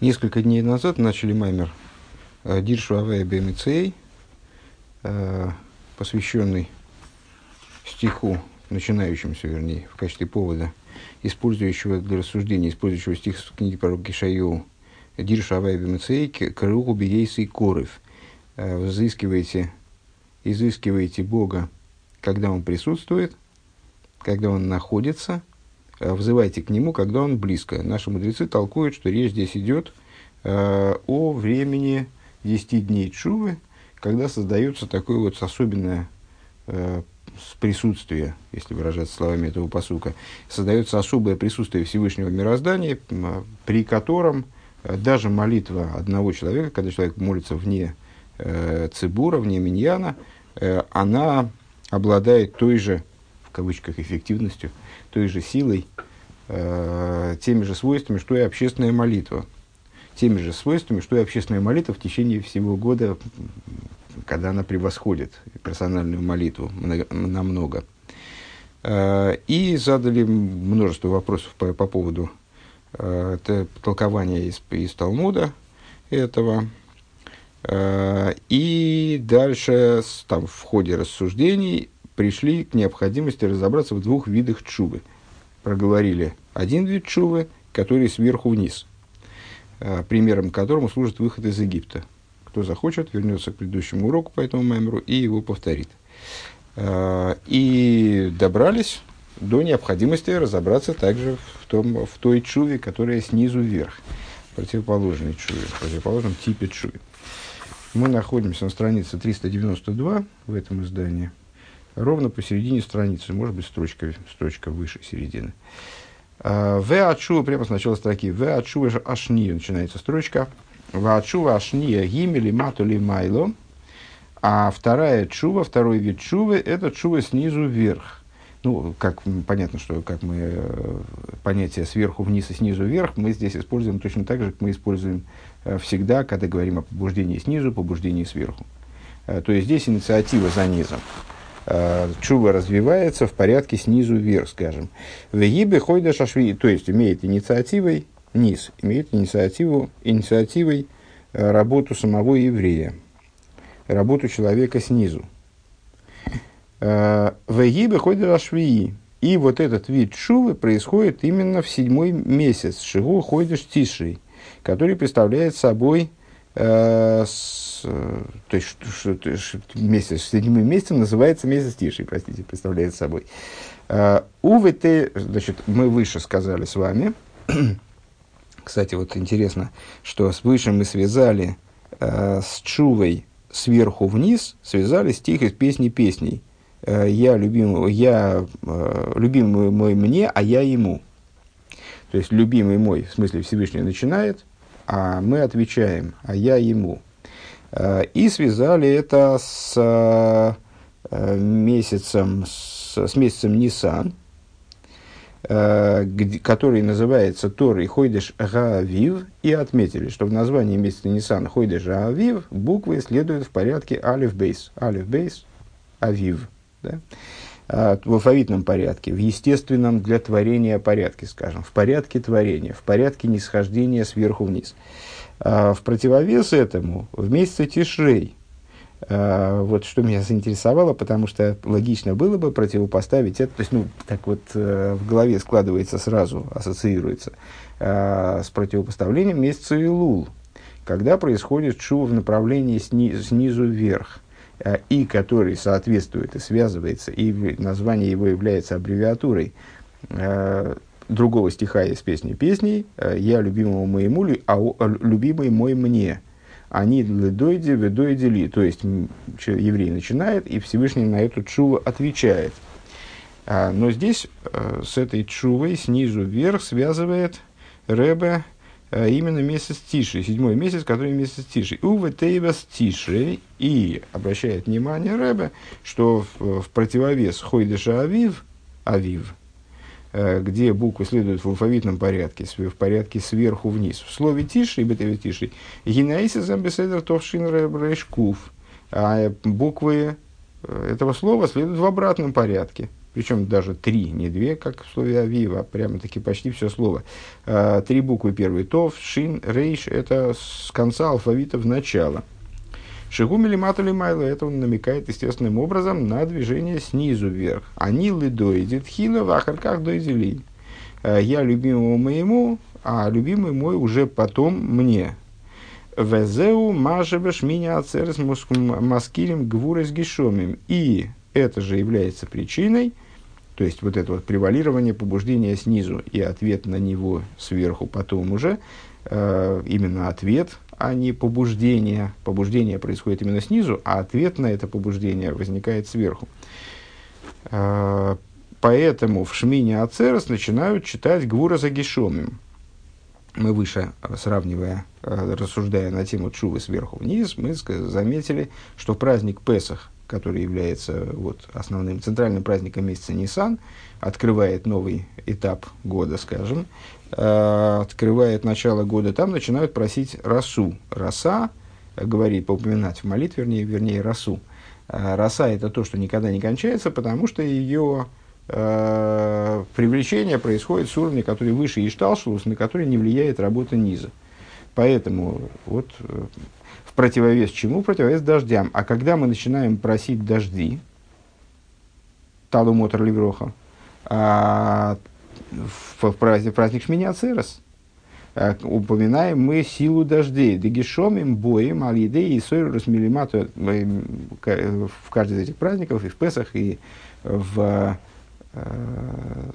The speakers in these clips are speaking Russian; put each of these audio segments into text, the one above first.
Несколько дней назад начали маймер э, Диршу Авея Бемицей, э, посвященный стиху, начинающемуся, вернее, в качестве повода, использующего для рассуждения, использующего стих с книги пророка Кишаю Диршу Авея Бемицей, Каруху Биейсы Корев. Э, взыскиваете, изыскиваете Бога, когда Он присутствует, когда Он находится – взывайте к нему, когда он близко. Наши мудрецы толкуют, что речь здесь идет э, о времени 10 дней чувы, когда создается такое вот особенное э, присутствие, если выражаться словами этого посука, создается особое присутствие Всевышнего мироздания, при котором э, даже молитва одного человека, когда человек молится вне э, цибура, вне миньяна, э, она обладает той же, в кавычках, эффективностью, той же силой, э, теми же свойствами, что и общественная молитва. Теми же свойствами, что и общественная молитва в течение всего года, когда она превосходит персональную молитву намного. Э, и задали множество вопросов по, по поводу э, толкования из, из Талмуда этого. И дальше там, в ходе рассуждений пришли к необходимости разобраться в двух видах чувы. Проговорили один вид чувы, который сверху вниз, э, примером которому служит выход из Египта. Кто захочет, вернется к предыдущему уроку по этому мемору и его повторит. Э, и добрались до необходимости разобраться также в, том, в той чуве, которая снизу вверх, противоположной чуве, противоположном типе чуве. Мы находимся на странице 392 в этом издании ровно посередине страницы, может быть, строчка, строчка выше середины. А, в ачува, прямо с начала строки, в ачува ашни начинается строчка. В ачува ашния гимели матули майло. А вторая чува, второй вид чувы, это чува снизу вверх. Ну, как понятно, что как мы э, понятие сверху вниз и снизу вверх мы здесь используем точно так же, как мы используем э, всегда, когда говорим о побуждении снизу, побуждении сверху. Э, то есть здесь инициатива за низом. Э, чува развивается в порядке снизу вверх, скажем. В Егибе Хойда Шашви, то есть имеет инициативой, низ, имеет инициативу, инициативой э, работу самого еврея, работу человека снизу. Э, в Егибе Хойда Шашви, и вот этот вид шувы происходит именно в седьмой месяц, Шигу Хойдеш Тишей, который представляет собой э, Э, то есть что, что, месяц, седьмым месяцем называется месяц Тиши, простите, представляет собой. Uh, УВТ, значит, мы выше сказали с вами, кстати, вот интересно, что с выше мы связали uh, с Чувой сверху вниз, связали стих из песни песней. Uh, я любимый, я, uh, любимый мой мне, а я ему. То есть, любимый мой, в смысле Всевышний начинает, а мы отвечаем, а я ему. И связали это с э, месяцем, с, с месяцем Нисан, э, который называется Тор и Хойдеш Гаавив, и отметили, что в названии месяца Нисан Хойдеш Гаавив буквы следуют в порядке Алиф Бейс. Алиф Бейс, Авив. Да? в алфавитном порядке, в естественном для творения порядке, скажем, в порядке творения, в порядке нисхождения сверху вниз. А в противовес этому, в месяце Тишрей, а, вот что меня заинтересовало, потому что логично было бы противопоставить это, то есть, ну, так вот э, в голове складывается сразу, ассоциируется, а, с противопоставлением месяца Илул, когда происходит шу в направлении сни, снизу вверх, и который соответствует и связывается, и название его является аббревиатурой другого стиха из песни песней э, «Я любимому моему, а любимый мой мне». Они ледойди, ведойди ли. То есть еврей начинает, и Всевышний на эту чуву отвечает. А, но здесь э, с этой чувой снизу вверх связывает Ребе э, именно месяц Тиши, седьмой месяц, который месяц Тиши. Уве Тейвас Тиши, и обращает внимание Ребе, что в, противовес Хойдеша Авив, Авив, где буквы следуют в алфавитном порядке, в порядке сверху вниз. В слове тиши, бетеве тиши, гинаиса замбеседер товшин рейшкув, а буквы э, этого слова следуют в обратном порядке. причем даже три, не две, как в слове Авива, прямо-таки почти все слово. Э, три буквы первый. Тов, Шин, это с конца алфавита в начало. Шигуми лимату майла это он намекает естественным образом на движение снизу вверх. Они лидоидит хило в ахарках дойдели. Я любимому моему, а любимый мой уже потом мне. Везеу мажевеш меня ацерес маскирим гвурес гишомим. И это же является причиной, то есть вот это вот превалирование побуждения снизу и ответ на него сверху потом уже, э, именно ответ, а не побуждение. Побуждение происходит именно снизу, а ответ на это побуждение возникает сверху. Э, поэтому в Шмине Ацерес начинают читать Гвура за Гишомим мы выше, сравнивая, э, рассуждая на тему Чувы сверху вниз, мы заметили, что праздник Песах, который является вот, основным центральным праздником месяца Нисан, открывает новый этап года, скажем, открывает начало года, там начинают просить расу. Раса, э, говорит, поупоминать в молитве, вернее, вернее расу. Роса – это то, что никогда не кончается, потому что ее э, привлечение происходит с уровня, который выше Ишталшус, на который не влияет работа низа. Поэтому вот э, в противовес чему? Противовес дождям. А когда мы начинаем просить дожди, Талу Мотор Ливроха, а, в, праздник, праздник Шминя Церес, а, упоминаем мы силу дождей. Дегишомим, боем, алидей и сойрус милимату в каждый из этих праздников, и в Песах, и в Э,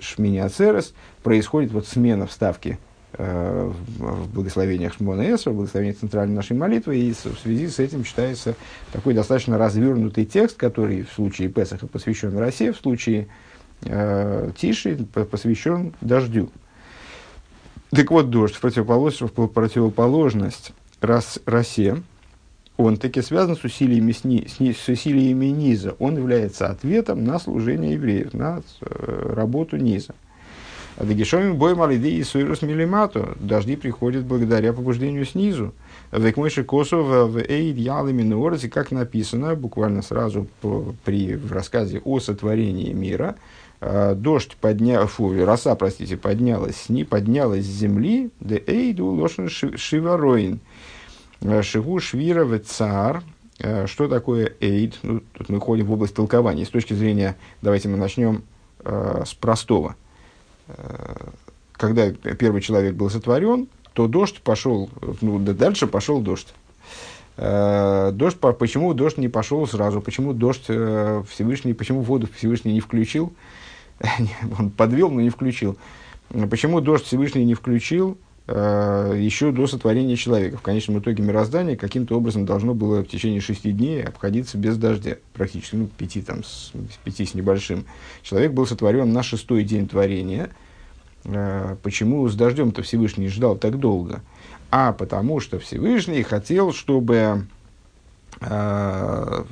Шмини Ацерес, происходит вот смена вставки э, в благословениях Шмона Эсра, в благословениях центральной нашей молитвы, и в связи с этим читается такой достаточно развернутый текст, который в случае Песаха посвящен России, в случае э, Тиши посвящен дождю. Так вот, дождь в противоположность, в противоположность рас, росе, он таки связан с усилиями, сни, с, с усилиями низа. Он является ответом на служение евреев, на э, работу низа. Дагишоми бой малиды и суирус милимату. Дожди приходят благодаря побуждению снизу. Векмойши косов в эйд ялами нуорзе, как написано, буквально сразу при в рассказе о сотворении мира, э, дождь поднял, фу, роса, простите, поднялась с ней, поднялась с земли, де эйду лошен шивароин. Э, Шигу Швира цар. Э, что такое эйд? Ну, тут мы ходим в область толкования. С точки зрения, давайте мы начнем э, с простого. Э, когда первый человек был сотворен, то дождь пошел, ну, да дальше пошел дождь. Э, дождь, почему дождь не пошел сразу? Почему дождь э, Всевышний, почему воду Всевышний не включил? Он подвел, но не включил. Почему дождь Всевышний не включил? Э, еще до сотворения человека. В конечном итоге мироздание каким-то образом должно было в течение шести дней обходиться без дождя, практически, ну, пяти, там, с, пяти с небольшим. Человек был сотворен на шестой день творения. Э, почему с дождем-то Всевышний ждал так долго? А потому что Всевышний хотел, чтобы э,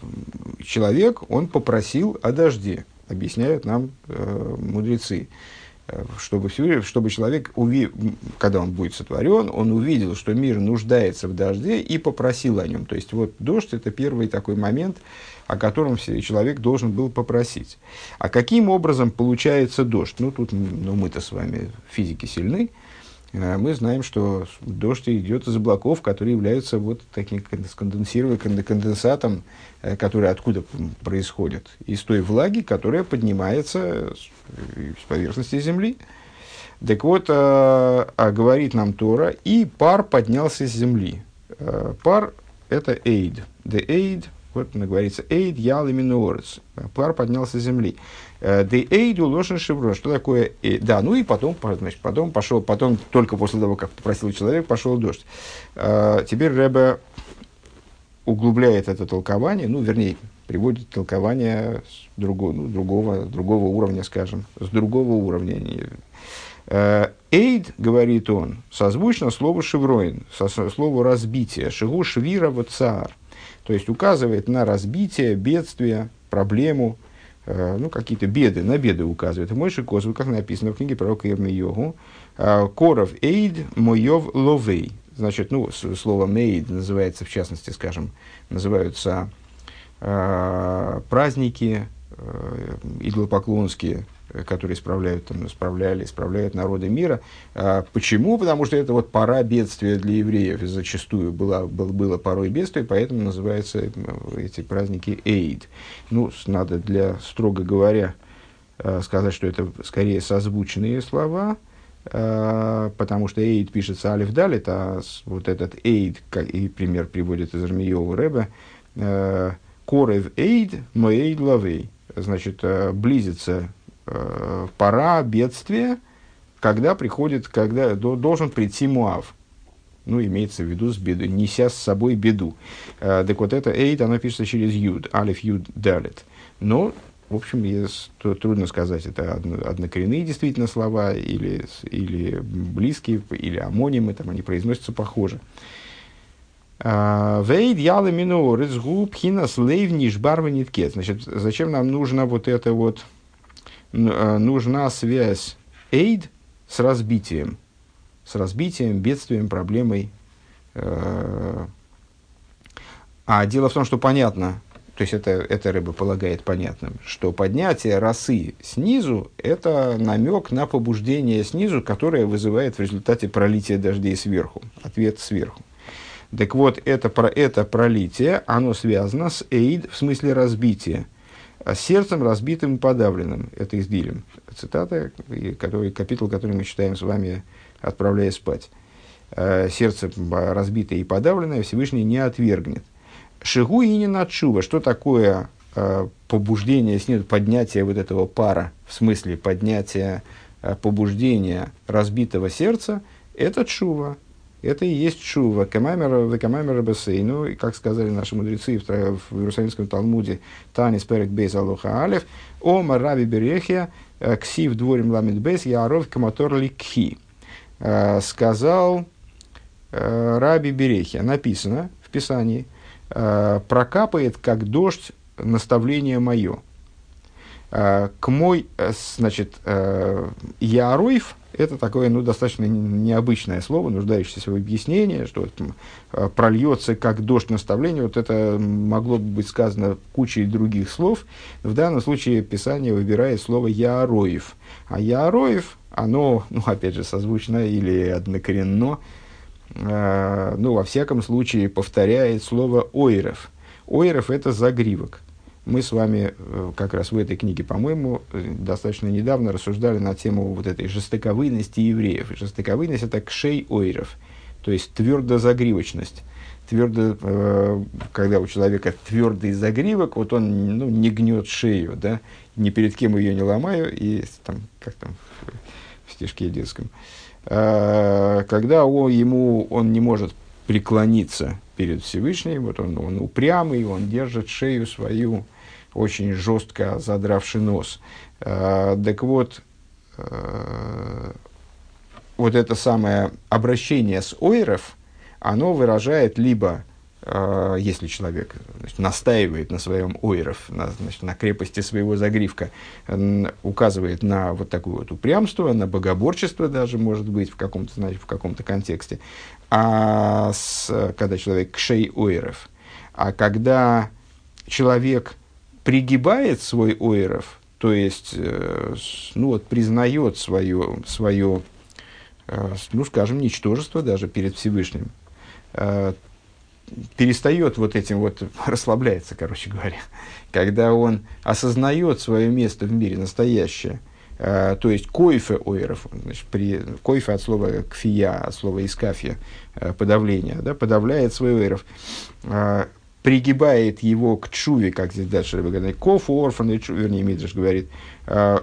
человек, он попросил о дожде, объясняют нам мудрецы чтобы, чтобы человек, уви, когда он будет сотворен, он увидел, что мир нуждается в дожде и попросил о нем. То есть вот дождь – это первый такой момент, о котором человек должен был попросить. А каким образом получается дождь? Ну, тут ну, мы-то с вами физики сильны, Э, мы знаем, что дождь идет из облаков, которые являются вот таким конденсированным конденсатом, э, который откуда происходит? Из той влаги, которая поднимается с поверхности Земли. Так вот, а, а говорит нам Тора, и пар поднялся с земли. Пар – это эйд. The aid, вот говорится, эйд ял минуорец. Пар поднялся с земли. Де эйду ложен шеврон. Что такое? Да, ну и потом, значит, потом пошел, потом только после того, как попросил человек, пошел дождь. А, теперь Рэбе углубляет это толкование, ну, вернее, приводит толкование с другого, ну, другого, другого уровня, скажем, с другого уровня. Э, эйд, говорит он, созвучно слову шевроин, со, слову разбитие, шигу швира цар, то есть указывает на разбитие, бедствие, проблему, Э, ну, какие-то беды, на беды указывает. Мойши Козу, как написано в книге пророка Йогу, э, Коров Эйд Моев Ловей. Значит, ну, слово Мейд называется, в частности, скажем, называются э, праздники, идолопоклонские, которые справляют, там, справляли, справляют народы мира. А, почему? Потому что это вот пора бедствия для евреев, зачастую была, был, было порой бедствие, поэтому называются эти праздники Эйд. Ну, надо для, строго говоря, сказать, что это скорее созвучные слова, потому что Эйд пишется Алиф Далит, а вот этот Эйд, и пример приводит из Армиева Рэба, Корев Эйд, Моэйд Лавей. Значит, э, близится э, пора бедствия, когда приходит, когда должен прийти Муав. Ну, имеется в виду с беду, неся с собой беду. Э, так вот, это Эйд, оно пишется через Юд, Алиф Юд Далит. Но, в общем, есть, трудно сказать, это однокоренные действительно слова, или, или близкие, или амонимы, там они произносятся похоже. Вейд яла минор из губ хинас лейвниш барва ниткет. Значит, зачем нам нужна вот эта вот, э, нужна связь эйд с разбитием, с разбитием, бедствием, проблемой. Э, а дело в том, что понятно, то есть это, это рыба полагает понятным, что поднятие росы снизу – это намек на побуждение снизу, которое вызывает в результате пролития дождей сверху, ответ сверху. Так вот, это, про, это пролитие, оно связано с эйд, в смысле разбития, а сердцем разбитым и подавленным. Это из Дилем. Цитата, который, капитул, который мы читаем с вами, отправляясь спать. «Э, сердце разбитое и подавленное Всевышний не отвергнет. Шигу и не начува. Что такое э, побуждение снизу, поднятие вот этого пара, в смысле поднятия э, побуждения разбитого сердца, это чува, это и есть шува. Камамера, векамамера бассейну, и как сказали наши мудрецы в, в Иерусалимском Талмуде, Танис перек бейс алоха алев, ома раби берехия, э, ксив дворим ламит бейс, яров каматор ликхи. Э, сказал э, раби берехия, написано в Писании, прокапает, как дождь, наставление мое. К мой, значит, Яруев, это такое ну, достаточно необычное слово, нуждающееся в объяснении, что вот, прольется как дождь наставления. Вот это могло бы быть сказано кучей других слов. В данном случае Писание выбирает слово «яроев». А «яроев», оно, ну, опять же, созвучно или однокоренно, э, ну, во всяком случае, повторяет слово «ойров». «Ойров» – это загривок мы с вами э, как раз в этой книге, по-моему, э, достаточно недавно рассуждали на тему вот этой жестоковыйности евреев. И жестоковыйность – это кшей ойров, то есть твердозагривочность. Твердо, э, когда у человека твердый загривок, вот он ну, не гнет шею, да, ни перед кем ее не ломаю, и там, как там в стишке детском. А, когда он, ему, он не может преклониться перед Всевышним, вот он, он упрямый, он держит шею свою очень жестко задравший нос. Э, так вот, э, вот это самое обращение с ойров, оно выражает либо, э, если человек значит, настаивает на своем ойров, на, значит, на крепости своего загривка, указывает на вот такое вот упрямство, на богоборчество даже, может быть, в каком-то, значит, в каком-то контексте, а с, когда человек кшей ойров, а когда человек пригибает свой ойров, то есть, э, ну вот, признает свое, свое э, ну, скажем, ничтожество даже перед Всевышним, э, перестает вот этим вот, расслабляется, короче говоря, когда он осознает свое место в мире настоящее, то есть койфе ойров, значит, при, койфе от слова кфия, от слова искафия, подавление, да, подавляет свой ойров, пригибает его к чуве, как здесь дальше говорит, кофу орфан, вернее, Мидриш говорит, э,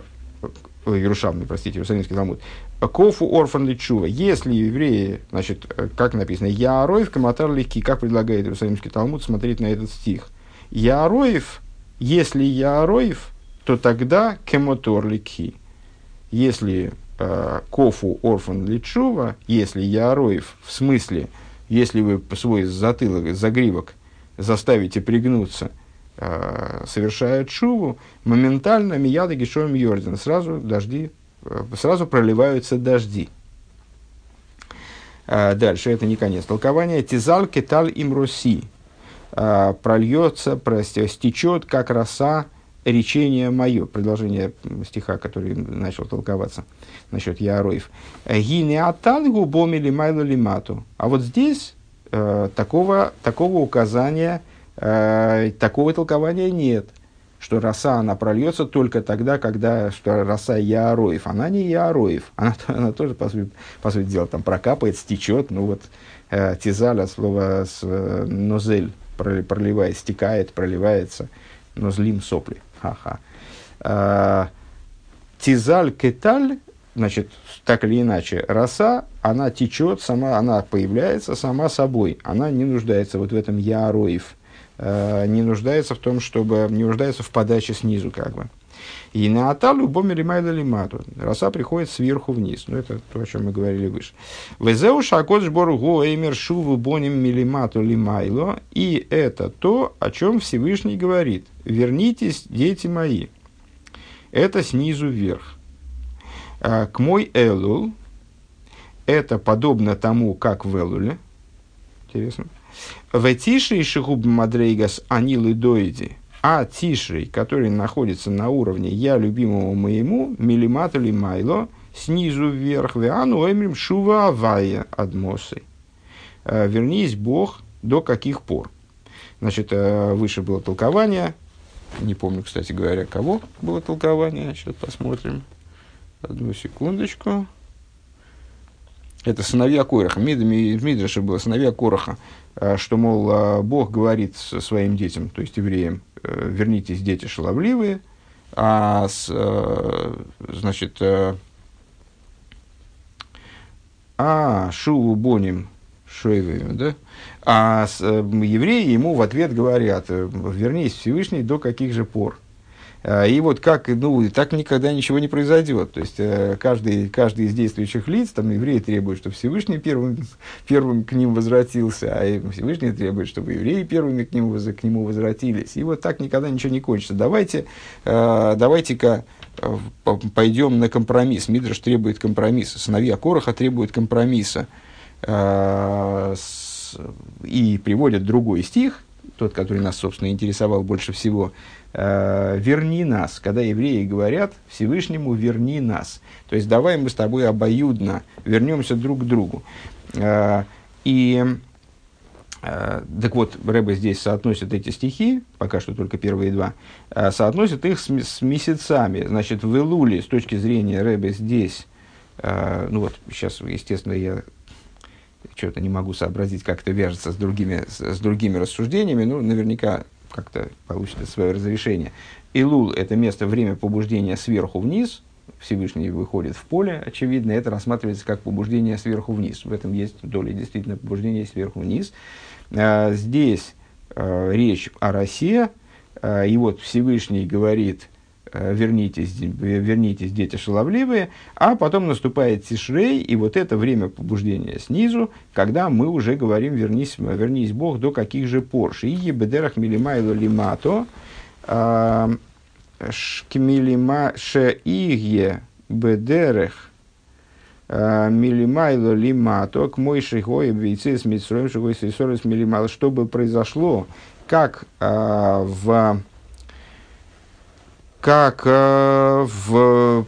Иерушалмный, простите, Иерусалимский Талмуд, кофу орфан личува. Если евреи, значит, как написано, Яроев каматар легкий, как предлагает Иерусалимский Талмуд смотреть на этот стих. Яроев, если Яроев, то тогда кемотор легкий. Если э, кофу орфан личува, если Яроев, в смысле, если вы свой затылок, загривок заставите пригнуться, э, совершают шуву, моментально мияда гишом йорден, сразу дожди, э, сразу проливаются дожди. Э, дальше, это не конец толкования. Тизал кеталь им руси. Прольется, прости, стечет, как роса речение мое, продолжение стиха, который начал толковаться насчет Яроев. Гине атангу бомили майло лимату. А вот здесь э, такого, такого указания, э, такого толкования нет, что роса, она прольется только тогда, когда что роса Яроев. Она не Яроев, она, она тоже, по сути, по сути дела, там прокапает, стечет, ну вот, э, тизаль от слова с, э, нозель, проливает, стекает, проливается, но злим сопли. Ха-ха. А, тизаль кеталь, значит, так или иначе, роса, она течет сама, она появляется сама собой. Она не нуждается вот в этом яроев, а, не нуждается в том, чтобы, не нуждается в подаче снизу, как бы. И на аталу бомери майда лимату. Роса приходит сверху вниз. Ну, это то, о чем мы говорили выше. Везеу шакот сбору го эймер шуву боним милимату лимайло. И это то, о чем Всевышний говорит. Вернитесь, дети мои. Это снизу вверх. А, к мой элул. Это подобно тому, как в элуле. Интересно. В тише и шигуб мадрейгас анилы доиди а Тишрей, который находится на уровне «я любимому моему», милимат или майло, снизу вверх, веану эмрим шува авая адмосы. Э, Вернись, Бог, до каких пор? Значит, э, выше было толкование, не помню, кстати говоря, кого было толкование, сейчас посмотрим. Одну секундочку. Это сыновья Короха. Мидраша было сыновья Короха, э, что, мол, Бог говорит своим детям, то есть евреям, Э, вернитесь, дети шаловливые, а с, э, значит, э, а шуву боним шойвами, да? А с, евреи ему в ответ говорят, вернись Всевышний до каких же пор. А, и вот как, ну, так никогда ничего не произойдет. То есть, э, каждый, каждый из действующих лиц, там, евреи требуют, чтобы Всевышний первым, первым к ним возвратился, а Всевышний требует, чтобы евреи первыми к нему, к нему возвратились. И вот так никогда ничего не кончится. Давайте, э, давайте-ка э, пойдем на компромисс. Мидраш требует компромисса. Сыновья Короха требуют компромисса. И приводят другой стих, тот, который нас, собственно, интересовал больше всего – верни нас, когда евреи говорят Всевышнему верни нас. То есть давай мы с тобой обоюдно вернемся друг к другу. Э, и э, так вот, Рэбе здесь соотносит эти стихи, пока что только первые два, э, соотносит их с, месяцами. Значит, в Илуле, с точки зрения Рэбе здесь, э, ну вот сейчас, естественно, я что-то не могу сообразить, как это вяжется с другими, с другими рассуждениями, ну, наверняка как-то получит свое разрешение. Илул – это место, время побуждения сверху вниз, Всевышний выходит в поле, очевидно, это рассматривается как побуждение сверху вниз. В этом есть доля действительно побуждения сверху вниз. А, здесь а, речь о России, а, и вот Всевышний говорит, вернитесь, вернитесь, дети шаловливые, а потом наступает Тишрей, и вот это время побуждения снизу, когда мы уже говорим, вернись, вернись Бог, до каких же пор. И бедерах милимайло лимато, шкмилима шеиге бедерех, милимайло лимато, к мой шигой бейцы с митсроем шигой с милимайло, чтобы произошло, как в как э, в,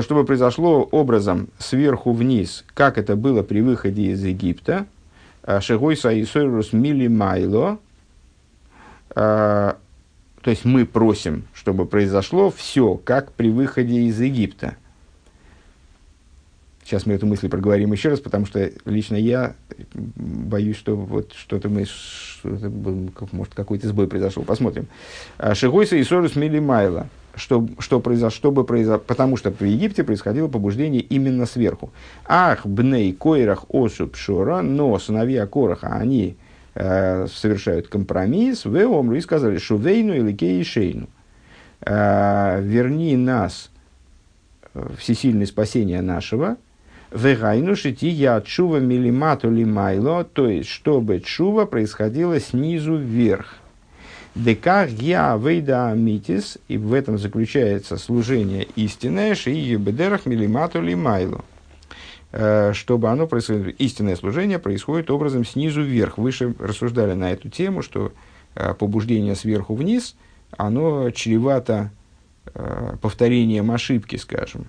чтобы произошло образом сверху вниз, как это было при выходе из Египта, э, Шегой Саисойрус Мили Майло, э, то есть мы просим, чтобы произошло все, как при выходе из Египта. Сейчас мы эту мысль проговорим еще раз, потому что лично я боюсь, что вот что-то мы, что может, какой-то сбой произошел. Посмотрим. Шигойса и Сорус Милимайла что, что произошло, чтобы произошло, потому что в Египте происходило побуждение именно сверху. Ах, бней койрах осуб шора, но сыновья Кораха, они э, совершают компромисс, в омру и сказали, шувейну или кейшейну. Э, верни нас, э, всесильное спасение нашего, Вегайну шити я чува милимату лимайло, то есть, чтобы чува происходило снизу вверх. Деках я вейда митис, и в этом заключается служение истинное, шии бедерах милимату лимайлу. Э, чтобы оно происходило, истинное служение происходит образом снизу вверх. Выше рассуждали на эту тему, что э, побуждение сверху вниз оно чревато э, повторением ошибки, скажем.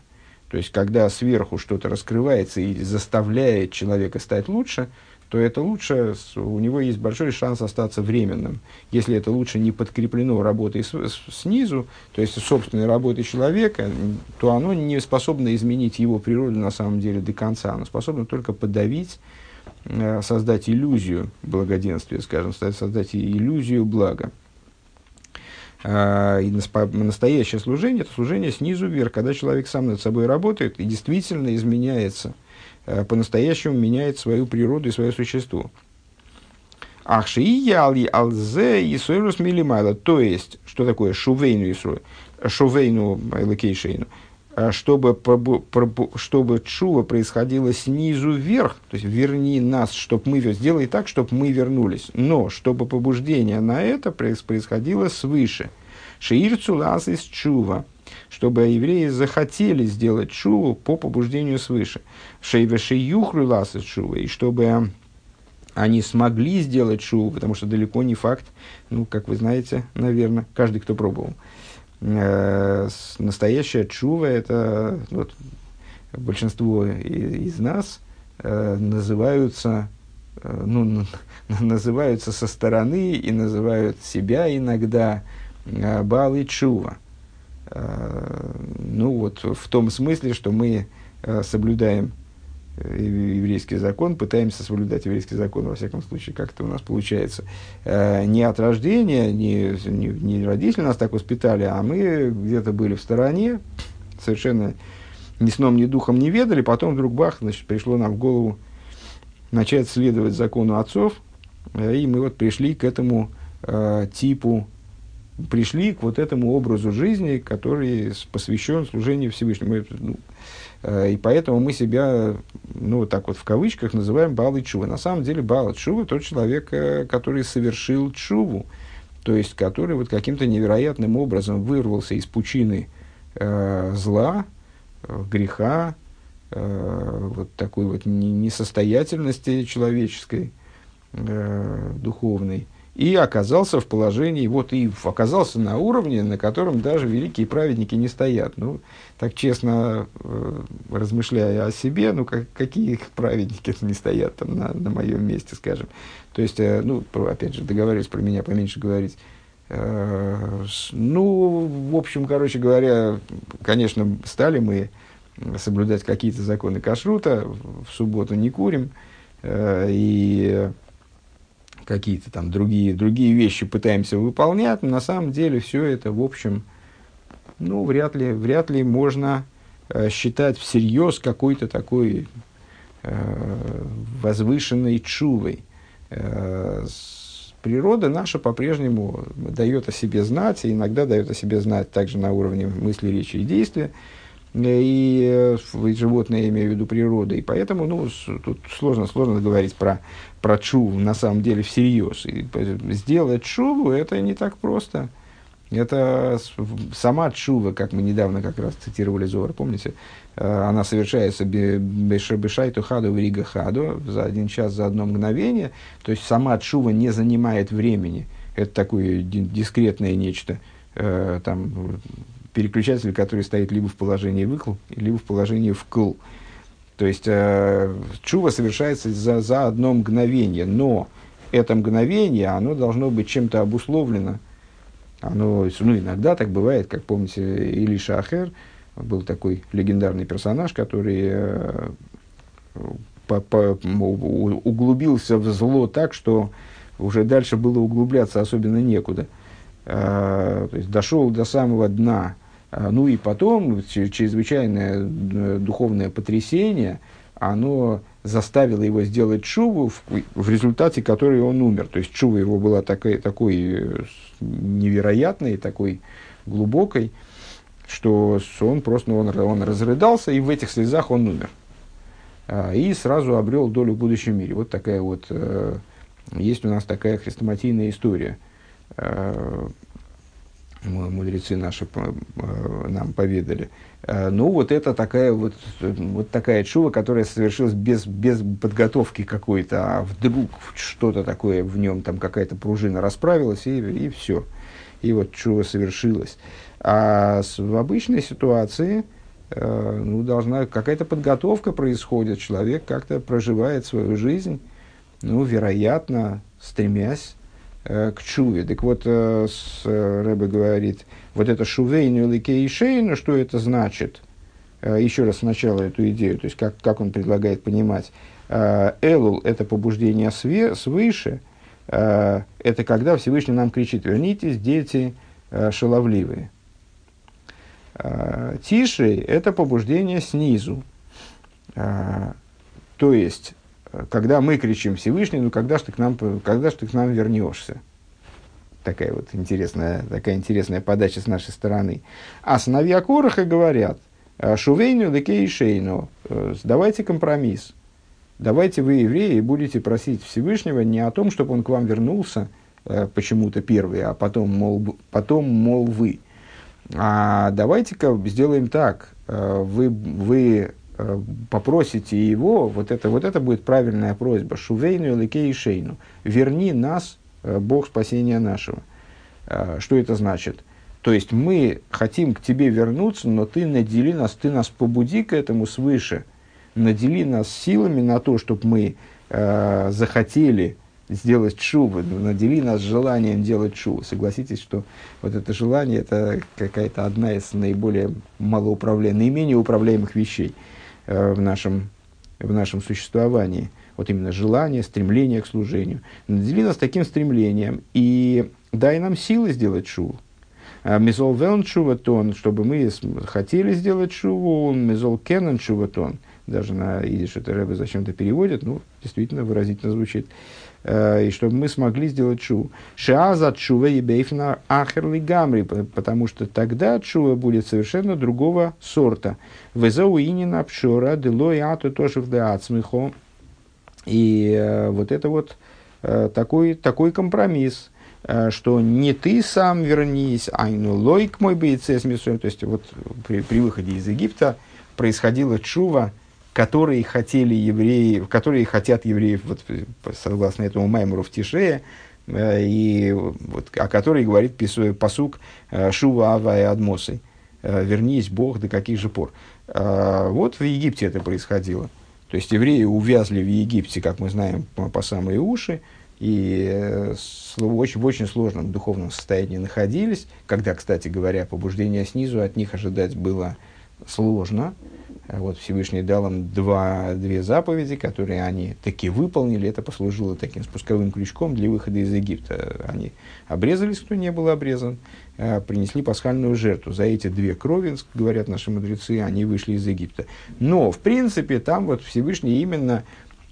То есть, когда сверху что-то раскрывается и заставляет человека стать лучше, то это лучше, у него есть большой шанс остаться временным. Если это лучше не подкреплено работой с, с, снизу, то есть собственной работой человека, то оно не способно изменить его природу на самом деле до конца. Оно способно только подавить, э, создать иллюзию благоденствия, скажем, создать иллюзию блага. А, и настоящее служение – это служение снизу вверх, когда человек сам над собой работает и действительно изменяется – Э, по-настоящему меняет свою природу и свое существо. Ахши и ялли алзе и сойрус милимайла. То есть, что такое шувейну исрой? Шувейну элокейшейну. Э, чтобы, чтобы чува происходило снизу вверх, то есть верни нас, чтобы мы сделай так, чтобы мы вернулись. Но чтобы побуждение на это происходило свыше. Шиирцу лаз из чува чтобы евреи захотели сделать шуву по побуждению свыше. Шейвеши юхру ласы шува, и чтобы они смогли сделать шуву, потому что далеко не факт, ну, как вы знаете, наверное, каждый, кто пробовал. Настоящая чува – это вот, большинство из нас э, называются э, ну, называются со стороны и называют себя иногда э, Балы Чува. Э, ну вот в том смысле, что мы э, соблюдаем э, еврейский закон, пытаемся соблюдать еврейский закон, во всяком случае, как это у нас получается. Не от рождения, не, не, не родители нас так воспитали, а мы где-то были в стороне, совершенно ни сном, ни духом не ведали, потом вдруг бах, значит, пришло нам в голову начать следовать закону отцов, и мы вот пришли к этому э, типу пришли к вот этому образу жизни, который посвящен служению Всевышнему. Ну, э, и поэтому мы себя, ну, так вот в кавычках называем Бал Чува. На самом деле Бал Чува тот человек, э, который совершил Чуву, то есть который вот каким-то невероятным образом вырвался из пучины э, зла, э, греха, э, вот такой вот несостоятельности человеческой, э, духовной, и оказался в положении, вот и оказался на уровне, на котором даже великие праведники не стоят. Ну, так честно э, размышляя о себе, ну, как, какие праведники не стоят там на, на моем месте, скажем. То есть, э, ну, опять же, договариваюсь про меня поменьше говорить. Э, ну, в общем, короче говоря, конечно, стали мы соблюдать какие-то законы кашрута, в субботу не курим, э, и какие-то там другие, другие вещи пытаемся выполнять, но на самом деле все это, в общем, ну, вряд ли, вряд ли можно э, считать всерьез какой-то такой э, возвышенной чувой. Э, природа наша по-прежнему дает о себе знать, и иногда дает о себе знать также на уровне мысли, речи и действия и, и животные, я имею в виду природа. И поэтому ну, тут сложно, сложно говорить про, про чуву на самом деле всерьез. И сделать чуву это не так просто. Это сама чува, как мы недавно как раз цитировали Зор, помните, э, она совершается бешабешайту хаду в рига хаду за один час, за одно мгновение. То есть сама чува не занимает времени. Это такое дискретное нечто. Э, там, переключатель, который стоит либо в положении выкл, либо в положении вкл. То есть э, чува совершается за, за одно мгновение, но это мгновение, оно должно быть чем-то обусловлено. Оно, ну, иногда так бывает, как помните, Илиша Ахер, был такой легендарный персонаж, который э, по, по, углубился в зло так, что уже дальше было углубляться особенно некуда. Э, то есть дошел до самого дна ну и потом чрезвычайное э, духовное потрясение, оно заставило его сделать чуву, в, в результате которой он умер. То есть чува его была такой, такой э, невероятной, такой глубокой, что он просто он, он разрыдался, и в этих слезах он умер. А, и сразу обрел долю в будущем мире. Вот такая вот, э, есть у нас такая хрестоматийная история мудрецы наши э, нам поведали. Э, ну, вот это такая вот, вот такая чува, которая совершилась без, без подготовки какой-то, а вдруг что-то такое в нем, там какая-то пружина расправилась, и, и все. и вот чува совершилось. А в обычной ситуации э, ну, должна какая-то подготовка происходит, человек как-то проживает свою жизнь, ну, вероятно, стремясь э, к чуве. Так вот, э, с, э, Рэбе говорит, вот это шувейну или кейшейну, что это значит? Э, еще раз сначала эту идею, то есть как, как он предлагает понимать. Э, Элул – это побуждение све, свыше, э, это когда Всевышний нам кричит, вернитесь, дети э, шаловливые. Э, Тише – это побуждение снизу. Э, то есть, когда мы кричим Всевышний, ну когда же ты к нам, когда же ты к нам вернешься? Такая вот интересная, такая интересная подача с нашей стороны. А сыновья Короха говорят, Шувейну лекей шейну, давайте компромисс. Давайте вы, евреи, будете просить Всевышнего не о том, чтобы он к вам вернулся почему-то первый, а потом, мол, потом, мол, вы. А давайте-ка сделаем так. Вы, вы Э, попросите его, вот это, вот это будет правильная просьба, шувейну и шейну, верни нас, э, Бог спасения нашего. Э, что это значит? То есть мы хотим к тебе вернуться, но ты надели нас, ты нас побуди к этому свыше, надели нас силами на то, чтобы мы э, захотели сделать шубу, надели нас желанием делать шубу. Согласитесь, что вот это желание это какая-то одна из наиболее малоуправляемых, наименее управляемых вещей. Э, в нашем, в нашем существовании. Вот именно желание, стремление к служению. Надели нас таким стремлением и дай нам силы сделать шуву. А мизол велн шуватон, чтобы мы хотели сделать шуву, мизол кенен шуватон. Даже на идиш это Рэбе зачем-то переводит, ну, действительно выразительно звучит. Э, и чтобы мы смогли сделать шуву. Шааза чува и бейфна ахерли гамри, потому что тогда чува будет совершенно другого сорта. Везоу инина пшора делой ату тошев де ацмихо. И э, вот это вот э, такой, такой компромисс, что не ты сам вернись, а ну лойк мой бойцес То есть вот при, при выходе из Египта происходила чува, которые хотели евреи, которые хотят евреев, вот, согласно этому Маймеру в Тишее, э, и, вот, о которой говорит посук э, Шува Ава и Адмосы. Э, «Вернись, Бог, до каких же пор?» Вот в Египте это происходило. То есть евреи увязли в Египте, как мы знаем, по самые уши, и в очень, в очень сложном духовном состоянии находились, когда, кстати говоря, побуждение снизу от них ожидать было сложно, вот Всевышний дал им два, две заповеди, которые они таки выполнили. Это послужило таким спусковым крючком для выхода из Египта. Они обрезались, кто не был обрезан, э, принесли пасхальную жертву. За эти две крови, говорят наши мудрецы, они вышли из Египта. Но, в принципе, там вот Всевышний именно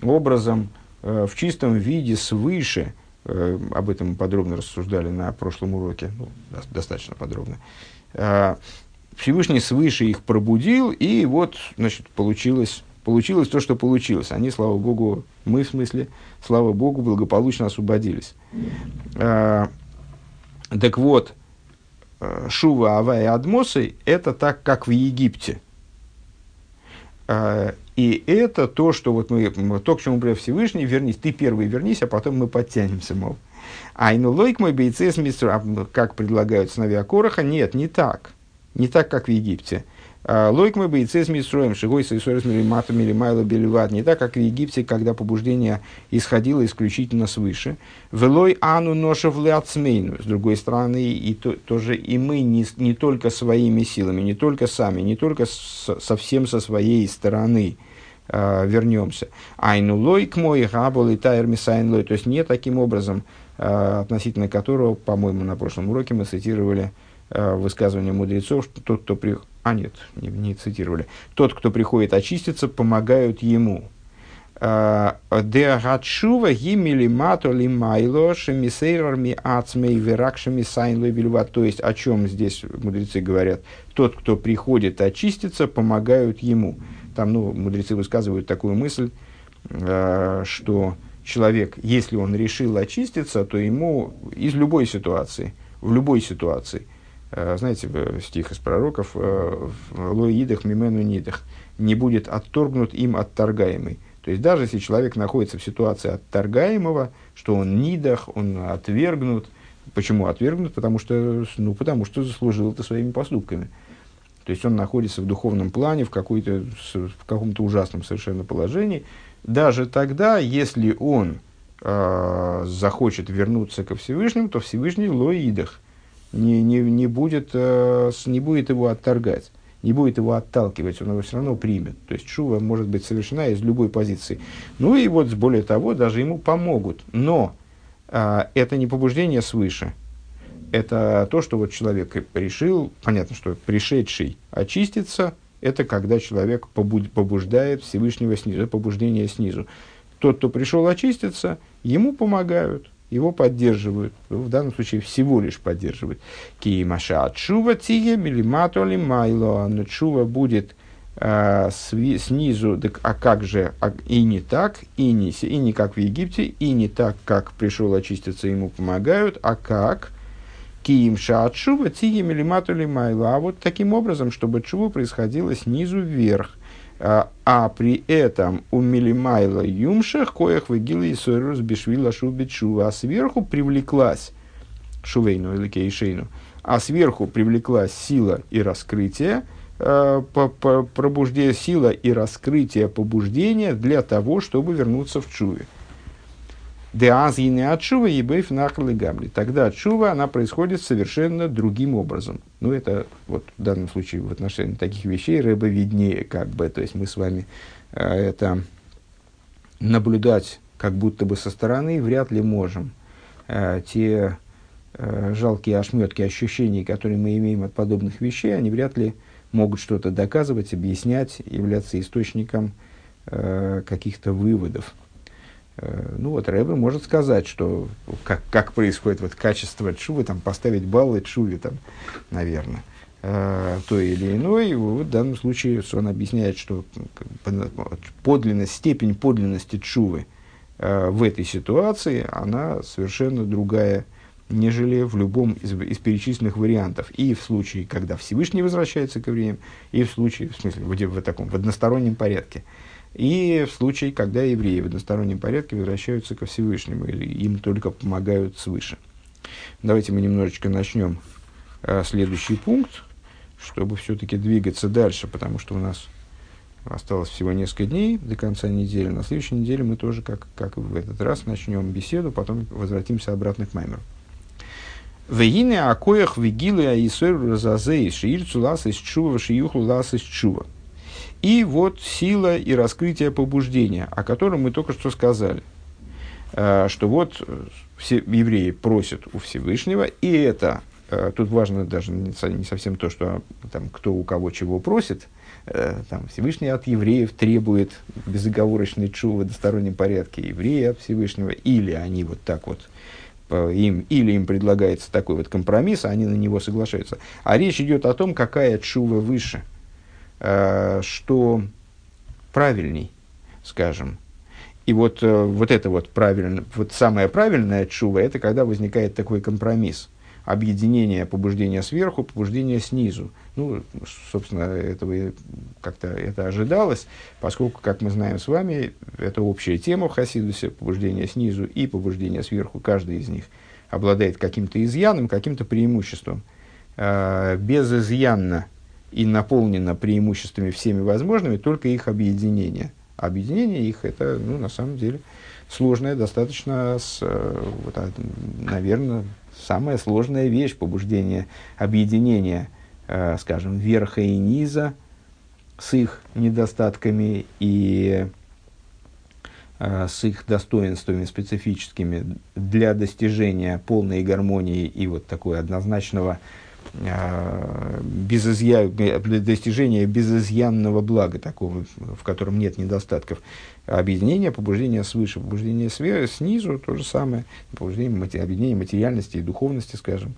образом э, в чистом виде свыше, э, об этом подробно рассуждали на прошлом уроке, ну, достаточно подробно, Всевышний свыше их пробудил, и вот, значит, получилось, получилось то, что получилось. Они, слава Богу, мы, в смысле, слава Богу, благополучно освободились. А, так вот, э, Шува, Ава и Адмосы – это так, как в Египте. А, и это то, что вот мы, то, к чему говорит Всевышний, вернись, ты первый вернись, а потом мы подтянемся, мол. Айну лойк мой бейцес мистер, а, как предлагают сыновья Короха, нет, не так не так, как в Египте. А, Лойк мы бы и цез мистроем, шигой с или майло белеват. Не так, как в Египте, когда побуждение исходило исключительно свыше. Велой ану ношев ляцмейну. С другой стороны, и то, тоже и мы не, не только своими силами, не только сами, не только с, совсем со своей стороны э, вернемся. Айну лойк мой габол и тайр мисайн лой. То есть не таким образом, э, относительно которого, по-моему, на прошлом уроке мы цитировали высказывание мудрецов, что тот, кто при... А, нет, не, не цитировали. Тот, кто приходит очиститься, помогают ему. Э, Деагатшува гимили мато лимайло шемисейрарми ацмей веракшами сайнлой вильват. То есть, о чем здесь мудрецы говорят? Тот, кто приходит очиститься, помогают ему. Там, ну, мудрецы высказывают такую мысль, э, что человек, если он решил очиститься, то ему из любой ситуации, в любой ситуации – Э, знаете, стих из пророков, э, «Лоидах мимену нидах» не будет отторгнут им отторгаемый. То есть даже если человек находится в ситуации отторгаемого, что он нидах, он отвергнут, Почему отвергнут? Потому что, ну, потому что заслужил это своими поступками. То есть он находится в духовном плане, в, какой-то, в каком-то ужасном совершенно положении. Даже тогда, если он э, захочет вернуться ко Всевышнему, то Всевышний лоидах не, не, не, будет, э, не будет его отторгать не будет его отталкивать, он его все равно примет. То есть шува может быть совершена из любой позиции. Ну и вот, более того, даже ему помогут. Но а, это не побуждение свыше. Это то, что вот человек решил, понятно, что пришедший очиститься, это когда человек побуждает Всевышнего снизу, побуждение снизу. Тот, кто пришел очиститься, ему помогают, его поддерживают, в данном случае всего лишь поддерживают. Киимаша чува тиге милимату майло, но чува будет э, снизу, так, а как же, а, и не так, и не, и не как в Египте, и не так, как пришел очиститься, ему помогают, а как? Киим шаатшува тиге милимату майло. А вот таким образом, чтобы чува происходило снизу вверх. А, а при этом у Милимайла Юмшах коях выгила и сойрус бешвила шубичу, а сверху привлеклась Шувейну или Кейшейну, а сверху привлеклась сила и раскрытие, э, по, по, пробуждение, сила и раскрытие побуждения для того, чтобы вернуться в Чуве. Деаз и не отшува, и бейф нахлы гамли. Тогда отшува, она происходит совершенно другим образом. Ну, это вот в данном случае в отношении таких вещей рыба виднее, как бы. То есть мы с вами э, это наблюдать как будто бы со стороны вряд ли можем. Э, те э, жалкие ошметки ощущений, которые мы имеем от подобных вещей, они вряд ли могут что-то доказывать, объяснять, являться источником э, каких-то выводов. Э, ну вот Рэбе может сказать, что как, как происходит вот качество чувы, там поставить баллы чуве, там, наверное, э, то или иное. Вот в данном случае он объясняет, что подлинность, степень подлинности чувы э, в этой ситуации, она совершенно другая, нежели в любом из, из перечисленных вариантов. И в случае, когда Всевышний возвращается к евреям, и в случае, в смысле, в, в таком в одностороннем порядке. И в случае, когда евреи в одностороннем порядке возвращаются ко Всевышнему, или им только помогают свыше. Давайте мы немножечко начнем а, следующий пункт, чтобы все-таки двигаться дальше, потому что у нас осталось всего несколько дней до конца недели. На следующей неделе мы тоже, как, как в этот раз, начнем беседу, потом возвратимся обратно к Маймеру. Вегине акоях вегилы аисер разазей шиирцу лас из чува шиюхлу лас из чува. И вот сила и раскрытие побуждения, о котором мы только что сказали. Э, что вот э, все евреи просят у Всевышнего, и это, э, тут важно даже не совсем то, что там, кто у кого чего просит, там, Всевышний от евреев требует безоговорочной чувы в одностороннем порядке, евреи от Всевышнего, или они вот так вот, им, или им предлагается такой вот компромисс, а они на него соглашаются. А речь идет о том, какая чува выше – что правильней, скажем. И вот, э, вот это вот правильно, вот самое правильное чува, это когда возникает такой компромисс. Объединение побуждения сверху, побуждения снизу. Ну, собственно, этого как-то это ожидалось, поскольку, как мы знаем с вами, это общая тема в Хасидусе, побуждение снизу и побуждение сверху, каждый из них обладает каким-то изъяном, каким-то преимуществом. Э, безызъянно и наполнена преимуществами всеми возможными, только их объединение. Объединение их это, ну, на самом деле, сложная достаточно, с, э, вот, а, наверное, самая сложная вещь побуждения, объединения, э, скажем, верха и низа с их недостатками и э, с их достоинствами специфическими для достижения полной гармонии и вот такой однозначного безызъя... для достижения безызъянного блага, такого, в котором нет недостатков. Объединение, побуждение свыше, побуждение све... снизу, то же самое. Побуждение, объединение материальности и духовности, скажем.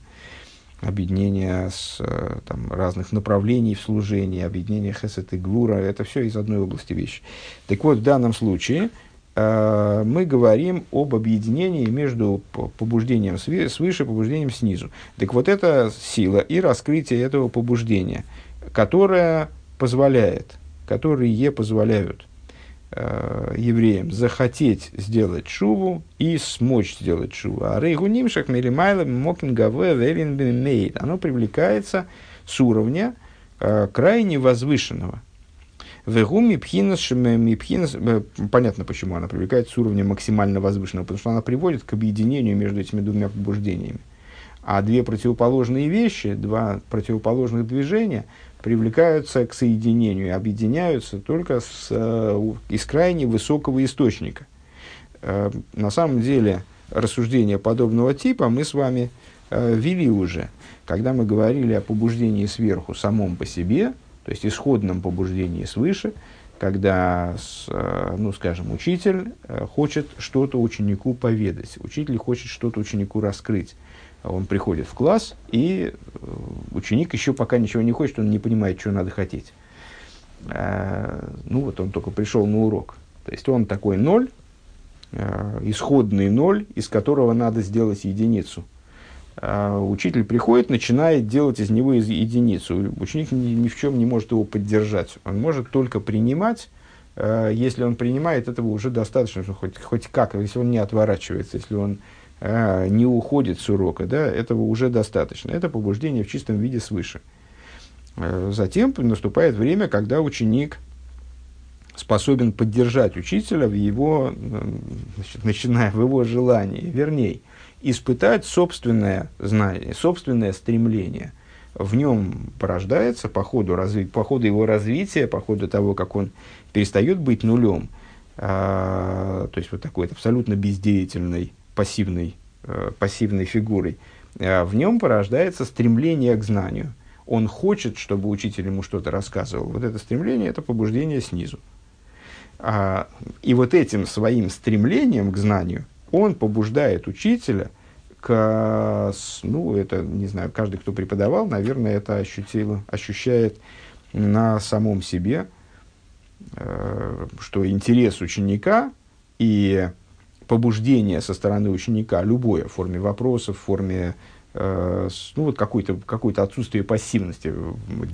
Объединение с э, там, разных направлений в служении, объединение хесет и глура. Это все из одной области вещи. Так вот, в данном случае Э, мы говорим об объединении между побуждением свыше побуждением снизу. Так вот, это сила и раскрытие этого побуждения, которое позволяет, которые позволяют э, евреям захотеть сделать шуву и смочь сделать шуву. А рейгу нимшах миримайла мокин гаве мейд. Оно привлекается с уровня э, крайне возвышенного. Вегу мипхинас, мипхинас, э, понятно, почему она привлекает с уровня максимально возвышенного, потому что она приводит к объединению между этими двумя побуждениями. А две противоположные вещи, два противоположных движения привлекаются к соединению, объединяются только с, э, из крайне высокого источника. Э, на самом деле, рассуждения подобного типа мы с вами вели уже, когда мы говорили о побуждении сверху самом по себе, то есть исходном побуждении свыше, когда, ну, скажем, учитель хочет что-то ученику поведать, учитель хочет что-то ученику раскрыть он приходит в класс, и э, ученик еще пока ничего не хочет, он не понимает, что надо хотеть. Ну вот он только пришел на урок. То есть он такой ноль, исходный ноль, из которого надо сделать единицу. А учитель приходит, начинает делать из него единицу. Ученик ни, в чем не может его поддержать. Он может только принимать. Если он принимает, этого уже достаточно, хоть, хоть как, если он не отворачивается, если он а, не уходит с урока, да, этого уже достаточно. Это побуждение в чистом виде свыше. А, затем наступает время, когда ученик способен поддержать учителя в его, значит, начиная в его желании, вернее, испытать собственное знание, собственное стремление. В нем порождается по ходу, разви, по ходу его развития, по ходу того, как он перестает быть нулем, а, то есть вот такой абсолютно бездеятельный пассивной, э, пассивной фигурой, э, в нем порождается стремление к знанию. Он хочет, чтобы учитель ему что-то рассказывал. Вот это стремление – это побуждение снизу. А, и вот этим своим стремлением к знанию он побуждает учителя к, ну, это, не знаю, каждый, кто преподавал, наверное, это ощутил, ощущает на самом себе, э, что интерес ученика и побуждение со стороны ученика, любое, в форме вопросов, в форме э, ну, вот какое-то какое отсутствие пассивности,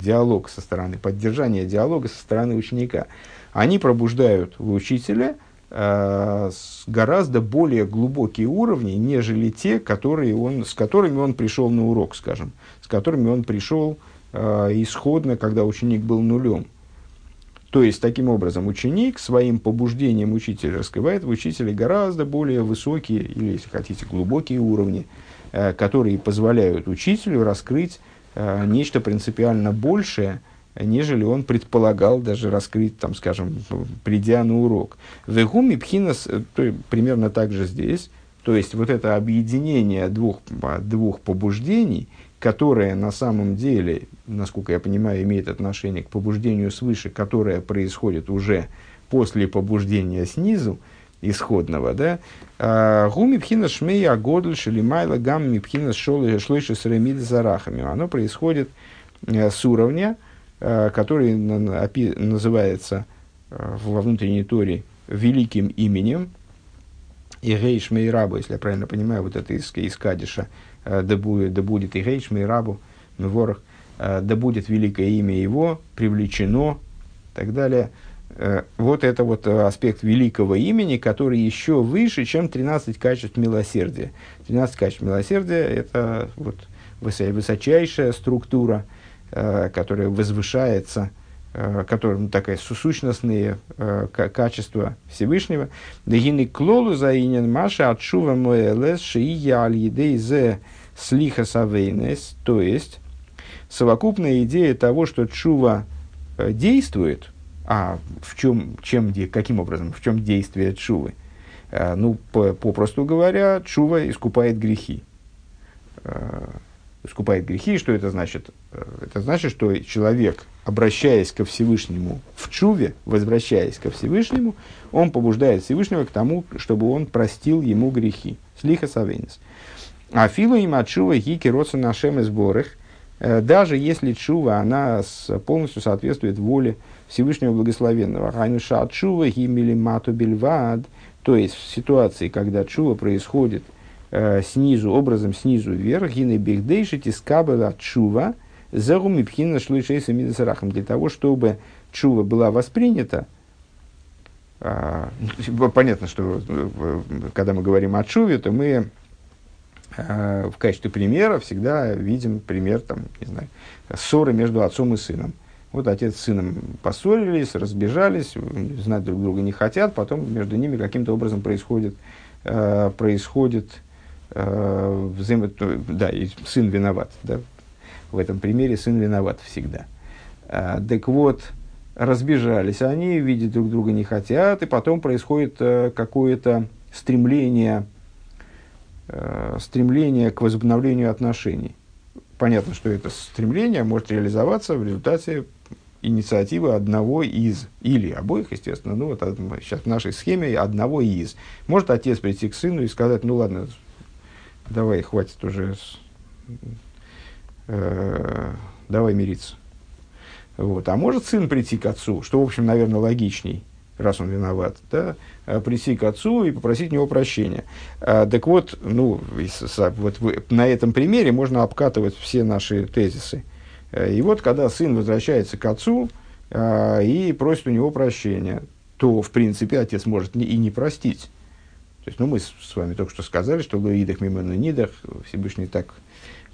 диалог со стороны, поддержание диалога со стороны ученика, они пробуждают в учителя гораздо более глубокие уровни, нежели те, которые он, с которыми он пришел на урок, скажем, с которыми он пришел э, исходно, когда ученик был нулем. То есть, таким образом, ученик своим побуждением учителя раскрывает в учителе гораздо более высокие, или, если хотите, глубокие уровни, э, которые позволяют учителю раскрыть э, нечто принципиально большее, нежели он предполагал даже раскрыть, там, скажем, придя на урок. Вегуми пхинас, э, примерно так же здесь, то есть вот это объединение двух, двух побуждений – которое на самом деле, насколько я понимаю, имеет отношение к побуждению свыше, которое происходит уже после побуждения снизу, исходного, да, а, гуми пхина шмей агодль шелимайла гам мипхина шолы шлойши сарамиды зарахами. Оно происходит э, с уровня, который называется э, во внутренней торе великим именем, и Гейш Мейраба, если я правильно понимаю, вот это из, из Кадиша, Э, да будет, да будет и Гейш, Мейрабу, Меворах, э, да будет великое имя его, привлечено, и так далее. Э, вот это вот аспект великого имени, который еще выше, чем 13 качеств милосердия. 13 качеств милосердия – это вот высочайшая структура, которая возвышается – Э, которым такая сущностные э, качества Всевышнего. Дагины клолу заинен маша отшува моэлес шия аль едей зе слиха савейнес, то есть совокупная идея того, что чува э, действует, а в чем, чем, каким образом, в чем действие чувы? Ну, попросту говоря, чува искупает грехи искупает грехи. Что это значит? Э, это значит, что человек, обращаясь ко Всевышнему в чуве, возвращаясь ко Всевышнему, он побуждает Всевышнего к тому, чтобы он простил ему грехи. Слиха савенис. А филу им от чува хики родса нашем сборах, э, даже если чува, она полностью соответствует воле Всевышнего Благословенного. Хайнуша от чува химили мату бельвад, то есть в ситуации, когда чува происходит – снизу, образом снизу вверх, гины бигдейши тискабела чува, загуми пхина шлышейса мидасарахам, для того, чтобы чува была воспринята А, понятно, что э, когда мы говорим о чуве, то мы в качестве примера всегда видим пример там, не знаю, ссоры между отцом и сыном. Вот отец с сыном поссорились, разбежались, знать друг друга не хотят, потом между ними каким-то образом происходит, происходит взаимо... Да, и сын виноват. Да? В этом примере сын виноват всегда. Так вот, разбежались они, видеть друг друга не хотят, и потом происходит э, какое-то стремление, э, стремление к возобновлению отношений. Понятно, что это стремление может реализоваться в результате инициативы одного из, или обоих, естественно, ну вот сейчас в нашей схеме одного из. Может отец прийти к сыну и сказать, ну ладно, давай, хватит уже, э, давай мириться вот. А может сын прийти к отцу, что, в общем, наверное, логичней, раз он виноват, да, а прийти к отцу и попросить у него прощения. А, так вот, ну, вот на этом примере можно обкатывать все наши тезисы. И вот, когда сын возвращается к отцу а, и просит у него прощения, то, в принципе, отец может и не простить. То есть, ну, мы с вами только что сказали, что Луидах Мимена Нидах Всевышний так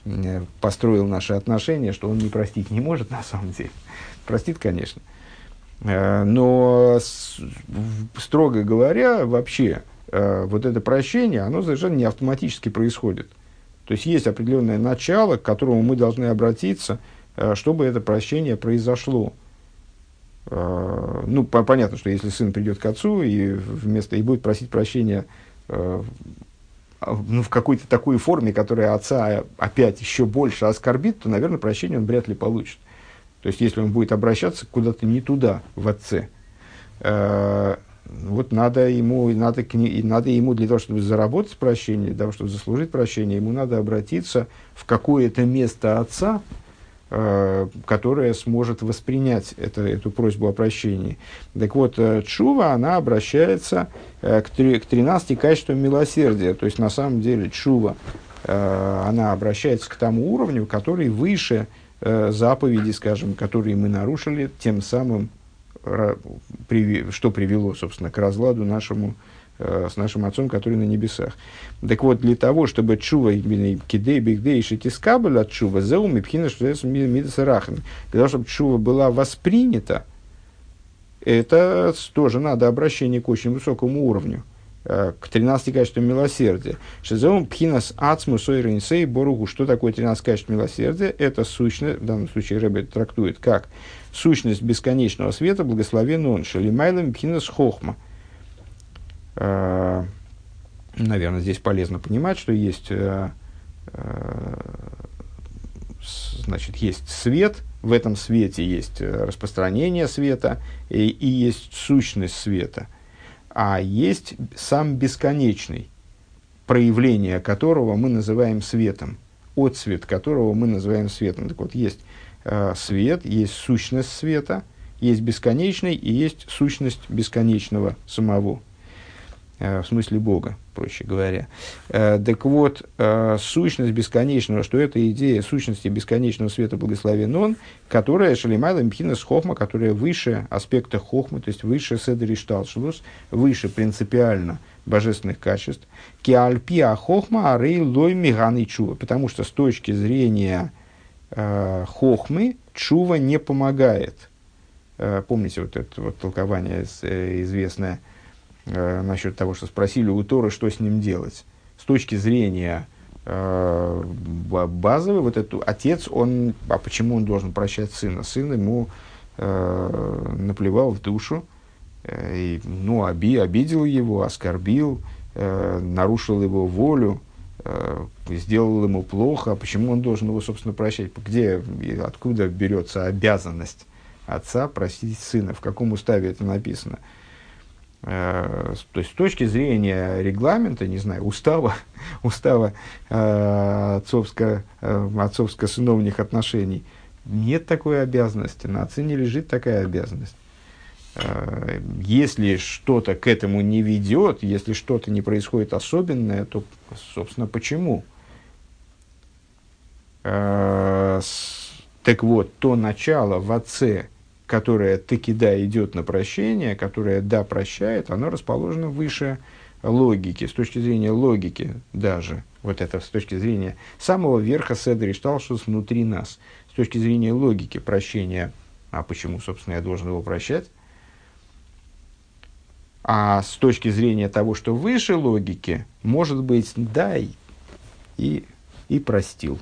Э, построил наши отношения, что он не простить не может на самом деле. Простит, конечно. Э, но, строго говоря, вообще, э, вот это прощение, оно совершенно не автоматически происходит. То есть есть определенное начало, к которому мы должны обратиться, чтобы это прощение произошло. Ну, понятно, что если сын придет к отцу и, вместо, и будет просить прощения ну, в какой-то такой форме, которая отца опять еще больше оскорбит, то, наверное, прощение он вряд ли получит. То есть, если он будет обращаться куда-то не туда, в отце, э, вот надо ему, надо, надо ему для того, чтобы заработать прощение, для того, чтобы заслужить прощение, ему надо обратиться в какое-то место отца, Э, которая сможет воспринять это, эту просьбу о прощении. Так вот, э, Чува, она обращается э, к, к 13 качествам милосердия. То есть, на самом деле, Чува, она обращается к тому уровню, который выше заповеди, скажем, которые мы нарушили, тем самым, что привело, собственно, к разладу нашему Э, с нашим Отцом, который на небесах. Так вот, для того, чтобы чува, кидей, бигдей, шитискабель от чува, зеу, мипхина, мидасарахан, для того, чтобы чува была воспринята, это тоже надо обращение к очень высокому уровню, э, к 13 качествам милосердия. Шизеум пхинас ацму сойринсей боругу. Что такое 13 качеств милосердия? Это сущность, в данном случае Рэбе трактует как сущность бесконечного света, благословен он, шалимайлем пхинас хохма – Э, наверное, здесь полезно понимать, что есть, э, э, значит, есть свет, в этом свете есть распространение света и, и есть сущность света, а есть сам бесконечный, проявление которого мы называем светом, отцвет которого мы называем светом. Так вот, есть э, свет, есть сущность света, есть бесконечный и есть сущность бесконечного самого. Э, в смысле Бога, проще говоря. Э, так вот, э, сущность бесконечного, что это идея сущности бесконечного света благословен он, которая Шалимайла Мпхинас Хохма, которая выше аспекта Хохмы, то есть выше Седри Шталшелус, выше принципиально божественных качеств. Киальпиа Хохма Арей Лой Миган и Чува, потому что с точки зрения Хохмы Чува не помогает. Помните вот это вот толкование известное – э, насчет того, что спросили у Торы, что с ним делать. С точки зрения э, базовой, вот этот отец, он, а почему он должен прощать сына? Сын ему э, наплевал в душу, э, и, ну, оби, обидел его, оскорбил, э, нарушил его волю, э, сделал ему плохо, а почему он должен его, собственно, прощать? Где, откуда берется обязанность отца простить сына? В каком уставе это написано? Э, то есть с точки зрения регламента, не знаю, устава, устава э, отцовско, э, отцовско-сыновних отношений, нет такой обязанности, на отце не лежит такая обязанность. Э, если что-то к этому не ведет, если что-то не происходит особенное, то, собственно, почему? Э, так вот, то начало в отце, которое таки да идет на прощение, которое да прощает, оно расположено выше логики, с точки зрения логики даже, вот это с точки зрения самого верха Седри Шталшус внутри нас, с точки зрения логики прощения, а почему, собственно, я должен его прощать, а с точки зрения того, что выше логики, может быть, дай и, и простил.